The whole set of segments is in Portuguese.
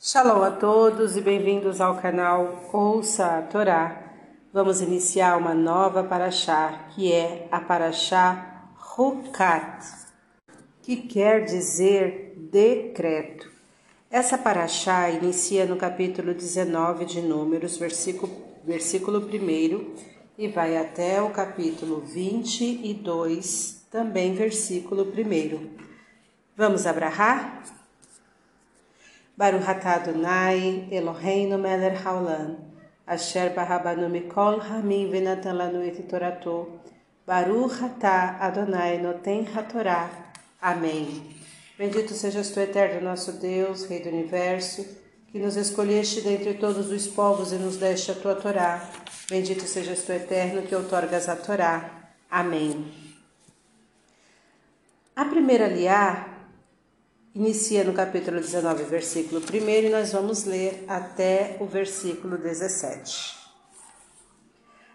Shalom a todos e bem-vindos ao canal Ouça a Torá. Vamos iniciar uma nova paraxá, que é a paraxá Rukat, que quer dizer decreto. Essa paraxá inicia no capítulo 19 de Números, versículo, versículo 1, e vai até o capítulo 22, também versículo 1. Vamos abrahar? Baruch Adonai, Eloheinu melech haolam, asher barabanu mikol hamim venatan lanu et torato, Baruch Adonai noten hatorá. Amém. Bendito sejas tu, eterno nosso Deus, Rei do Universo, que nos escolheste dentre todos os povos e nos deste a tua Torá. Bendito sejas tu, eterno, que outorgas a Torá. Amém. A primeira liá inicia no capítulo 19, versículo 1, e nós vamos ler até o versículo 17.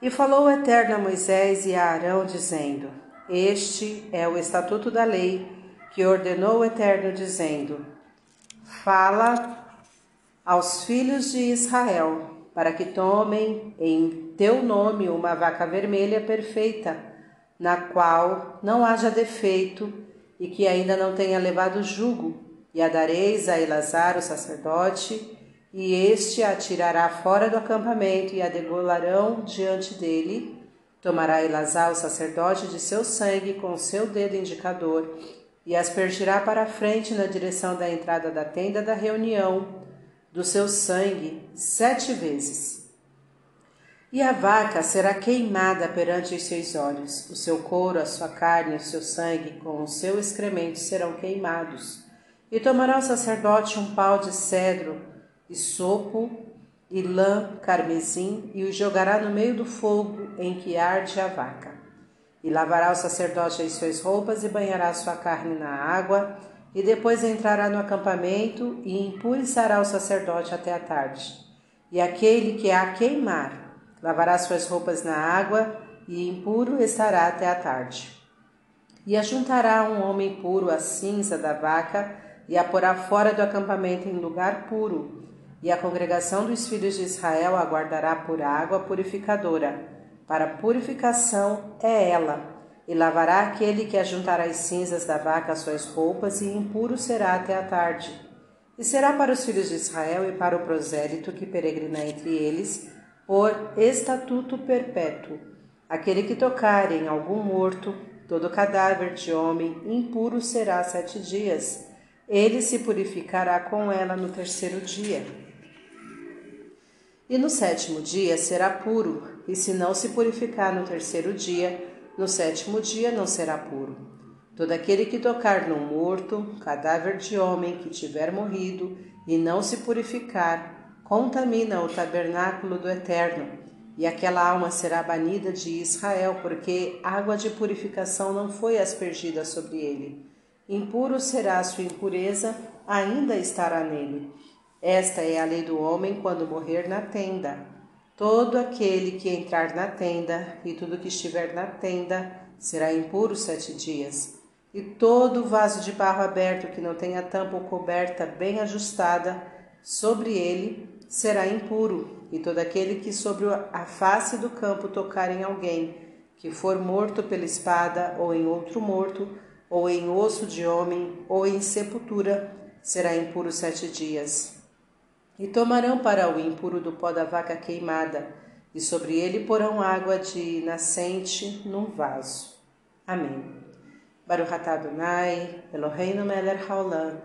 E falou o Eterno a Moisés e a Arão, dizendo: Este é o estatuto da lei que ordenou o Eterno, dizendo: Fala aos filhos de Israel, para que tomem em teu nome uma vaca vermelha perfeita, na qual não haja defeito e que ainda não tenha levado jugo, e a dareis a Elazar, o sacerdote, e este a tirará fora do acampamento e a degolarão diante dele. Tomará Elazar, o sacerdote, de seu sangue com seu dedo indicador e aspergirá para a frente na direção da entrada da tenda da reunião do seu sangue sete vezes. E a vaca será queimada perante os seus olhos, o seu couro, a sua carne, o seu sangue, com o seu excremento serão queimados. E tomará o sacerdote um pau de cedro, e sopo, e lã carmesim, e o jogará no meio do fogo em que arde a vaca. E lavará o sacerdote as suas roupas e banhará sua carne na água, e depois entrará no acampamento e impuriçará o sacerdote até a tarde. E aquele que a queimar Lavará suas roupas na água e impuro estará até a tarde. E ajuntará um homem puro a cinza da vaca e a porá fora do acampamento em lugar puro. E a congregação dos filhos de Israel aguardará por água purificadora. Para purificação é ela. E lavará aquele que ajuntará as cinzas da vaca às suas roupas, e impuro será até a tarde. E será para os filhos de Israel e para o prosélito que peregrina entre eles, por estatuto perpétuo. Aquele que tocar em algum morto, todo cadáver de homem impuro será sete dias. Ele se purificará com ela no terceiro dia. E no sétimo dia será puro, e se não se purificar no terceiro dia, no sétimo dia não será puro. Todo aquele que tocar num morto, cadáver de homem que tiver morrido, e não se purificar, contamina o tabernáculo do Eterno, e aquela alma será banida de Israel, porque água de purificação não foi aspergida sobre ele. Impuro será sua impureza, ainda estará nele. Esta é a lei do homem quando morrer na tenda. Todo aquele que entrar na tenda e tudo que estiver na tenda será impuro sete dias. E todo vaso de barro aberto que não tenha tampa ou coberta bem ajustada sobre ele será impuro, e todo aquele que sobre a face do campo tocar em alguém, que for morto pela espada, ou em outro morto, ou em osso de homem, ou em sepultura, será impuro sete dias. E tomarão para o impuro do pó da vaca queimada, e sobre ele porão água de nascente num vaso. Amém. Baruch atah Adonai, Eloheinu melech haolam,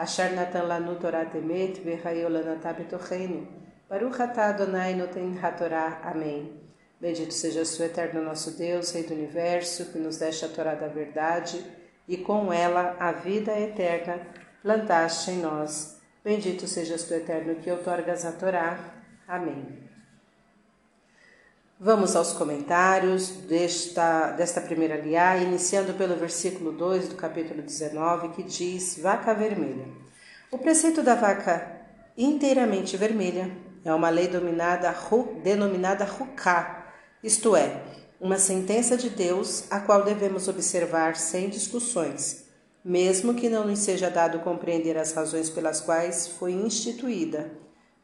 Asher natan lanu Torah temet v'chayu lanatah betocheinu. Baruch atah Adonai noten hatorá. Amém. Bendito seja o eterno nosso Deus, Rei do Universo, que nos deste a Torá da verdade e com ela a vida eterna plantaste em nós. Bendito sejas tu, eterno, que outorgas a Torá. Amém. Vamos aos comentários desta, desta primeira liá, iniciando pelo versículo 2 do capítulo 19, que diz: Vaca vermelha. O preceito da vaca inteiramente vermelha é uma lei dominada, denominada Ruká, isto é, uma sentença de Deus a qual devemos observar sem discussões. mesmo que não lhe seja dado compreender as razões pelas quais foi instituída.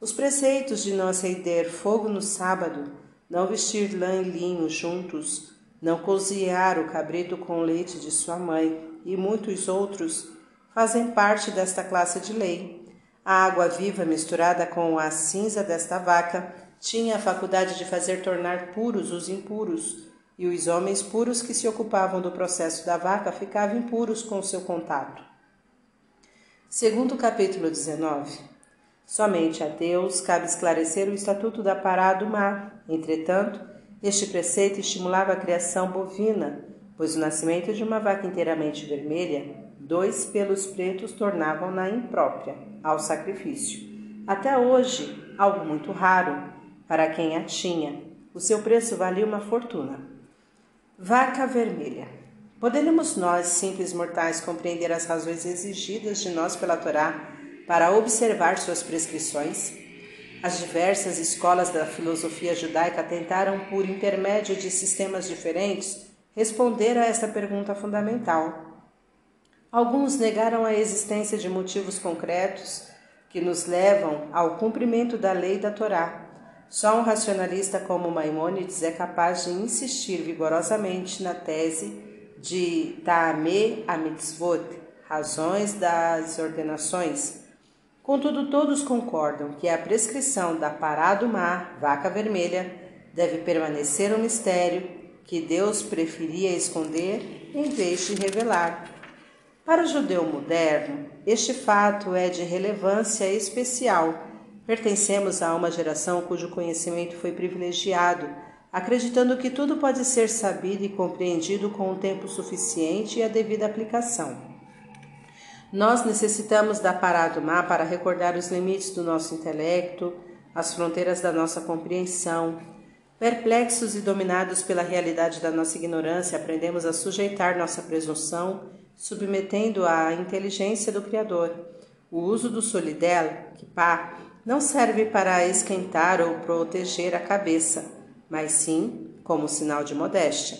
Os preceitos de não acender fogo no sábado, não vestir lã e linho juntos, não cozinhar o cabrito com leite de sua mãe e muitos outros fazem parte desta classe de lei. A água viva misturada com a cinza desta vaca tinha a faculdade de fazer tornar puros os impuros, e os homens puros que se ocupavam do processo da vaca ficavam impuros com seu contato. Segundo o capítulo 19. Somente a Deus cabe esclarecer o estatuto da parada do mar. Entretanto, este preceito estimulava a criação bovina, pois o nascimento de uma vaca inteiramente vermelha, dois pelos pretos tornavam-na imprópria ao sacrifício. Até hoje, algo muito raro para quem a tinha. O seu preço valia uma fortuna. Vaca vermelha. Poderíamos nós, simples mortais, compreender as razões exigidas de nós pela Torá para observar suas prescrições? As diversas escolas da filosofia judaica tentaram, por intermédio de sistemas diferentes, responder a esta pergunta fundamental. Alguns negaram a existência de motivos concretos que nos levam ao cumprimento da lei da Torá. Só um racionalista como Maimônides é capaz de insistir vigorosamente na tese de Ta'ame a mitzvot, razões das ordenações, Contudo, todos concordam que a prescrição da pará do mar, vaca vermelha, deve permanecer um mistério que Deus preferia esconder em vez de revelar. Para o judeu moderno, este fato é de relevância especial. Pertencemos a uma geração cujo conhecimento foi privilegiado, acreditando que tudo pode ser sabido e compreendido com o tempo suficiente e a devida aplicação. Nós necessitamos da mar para recordar os limites do nosso intelecto, as fronteiras da nossa compreensão. Perplexos e dominados pela realidade da nossa ignorância, aprendemos a sujeitar nossa presunção, submetendo-a à inteligência do Criador. O uso do solidel, pá, não serve para esquentar ou proteger a cabeça, mas sim como sinal de modéstia.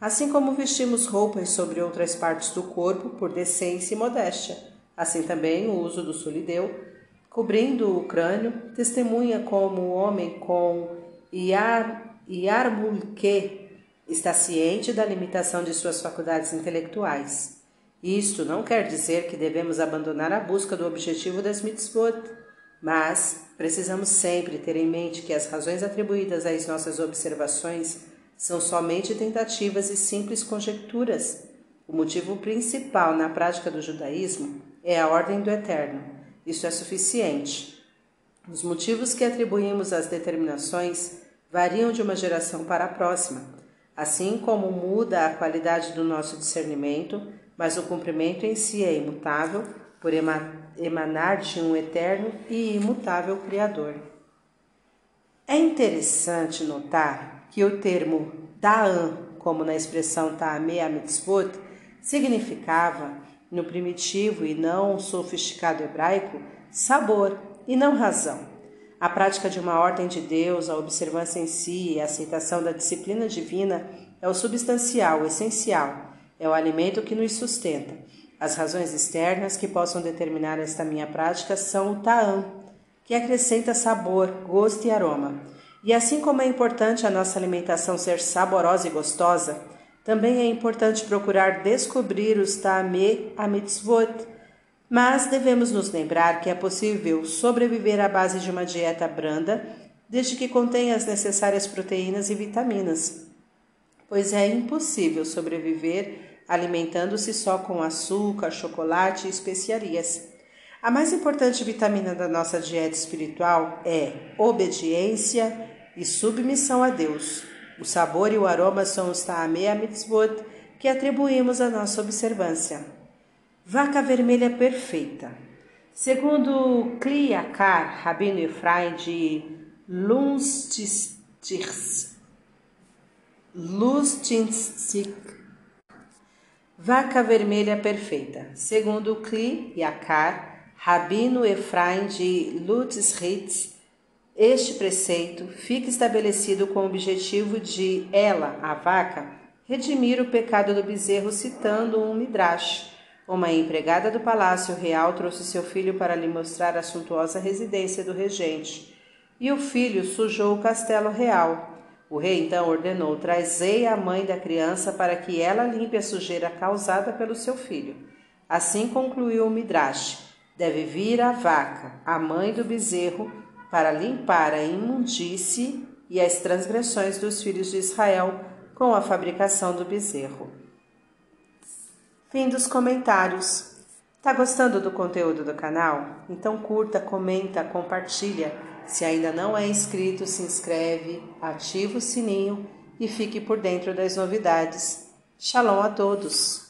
Assim como vestimos roupas sobre outras partes do corpo por decência e modéstia, assim também o uso do solideu, cobrindo o crânio, testemunha como o homem com iar, está ciente da limitação de suas faculdades intelectuais. Isto não quer dizer que devemos abandonar a busca do objetivo das mitzvot, mas precisamos sempre ter em mente que as razões atribuídas às nossas observações são somente tentativas e simples conjecturas. O motivo principal na prática do judaísmo é a ordem do eterno. Isso é suficiente. Os motivos que atribuímos às determinações variam de uma geração para a próxima, assim como muda a qualidade do nosso discernimento, mas o cumprimento em si é imutável por emanar de um eterno e imutável Criador. É interessante notar que o termo Ta'an, como na expressão Ta'amea Mitzvot, significava, no primitivo e não sofisticado hebraico, sabor e não razão. A prática de uma ordem de Deus, a observância em si e a aceitação da disciplina divina é o substancial, o essencial, é o alimento que nos sustenta. As razões externas que possam determinar esta minha prática são o ta'am, que acrescenta sabor, gosto e aroma. E assim como é importante a nossa alimentação ser saborosa e gostosa, também é importante procurar descobrir os ta'ame a mitzvot. Mas devemos nos lembrar que é possível sobreviver à base de uma dieta branda, desde que contenha as necessárias proteínas e vitaminas. Pois é impossível sobreviver alimentando-se só com açúcar, chocolate e especiarias. A mais importante vitamina da nossa dieta espiritual é obediência e submissão a Deus. O sabor e o aroma são os ta'amei mitzvot que atribuímos à nossa observância. Vaca vermelha perfeita. Segundo Kliakar, Rabino Efraim de Lunstinsk, Vaca vermelha perfeita. Segundo Kli Yakar, Rabino Efraim de Lutzritz, este preceito fica estabelecido com o objetivo de ela, a vaca, redimir o pecado do bezerro citando um midrash. Uma empregada do palácio real trouxe seu filho para lhe mostrar a suntuosa residência do regente, e o filho sujou o castelo real. O rei então ordenou: Trazei a mãe da criança para que ela limpe a sujeira causada pelo seu filho. Assim concluiu o Midrash: Deve vir a vaca, a mãe do bezerro, para limpar a imundície e as transgressões dos filhos de Israel com a fabricação do bezerro. Fim dos comentários. Tá gostando do conteúdo do canal? Então curta, comenta, compartilha. Se ainda não é inscrito, se inscreve, ativa o sininho e fique por dentro das novidades. Shalom a todos!